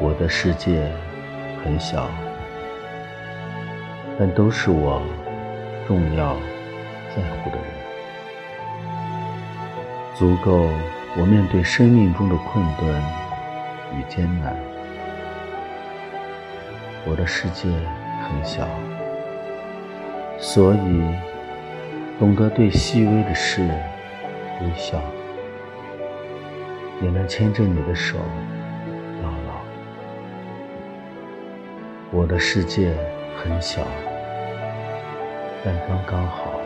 我的世界很小，但都是我重要在乎的人，足够我面对生命中的困顿与艰难。我的世界很小，所以懂得对细微的事微笑，也能牵着你的手。我的世界很小，但刚刚好。